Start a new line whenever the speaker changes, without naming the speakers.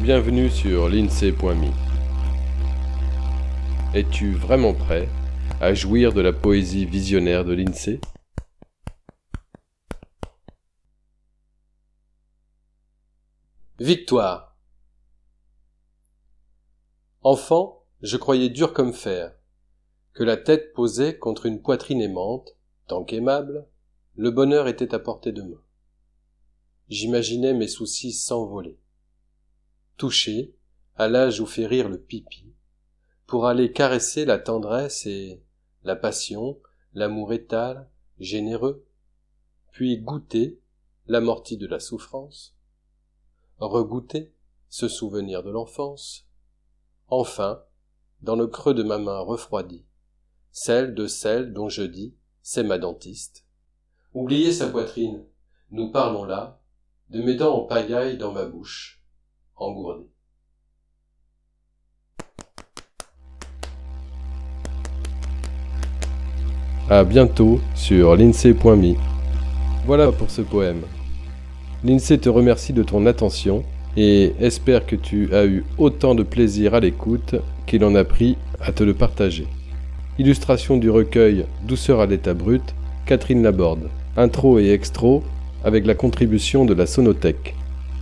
Bienvenue sur l'INSEE.me. Es-tu vraiment prêt à jouir de la poésie visionnaire de l'INSEE? Victoire Enfant, je croyais dur comme fer, que la tête posée contre une poitrine aimante, tant qu'aimable, le bonheur était à portée de main. J'imaginais mes soucis s'envoler. Touché, à l'âge où fait rire le pipi, pour aller caresser la tendresse et la passion, l'amour étal, généreux, puis goûter l'amorti de la souffrance, regoûter ce souvenir de l'enfance, enfin, dans le creux de ma main refroidie, celle de celle dont je dis, c'est ma dentiste. Oubliez sa poitrine, nous parlons là, de mes dents en pagaille dans ma bouche, engourdie. À bientôt sur l'INSEE.me. Voilà pour ce poème. L'INSEE te remercie de ton attention et espère que tu as eu autant de plaisir à l'écoute qu'il en a pris à te le partager. Illustration du recueil Douceur à l'état brut, Catherine Laborde. Intro et extro avec la contribution de la Sonothèque.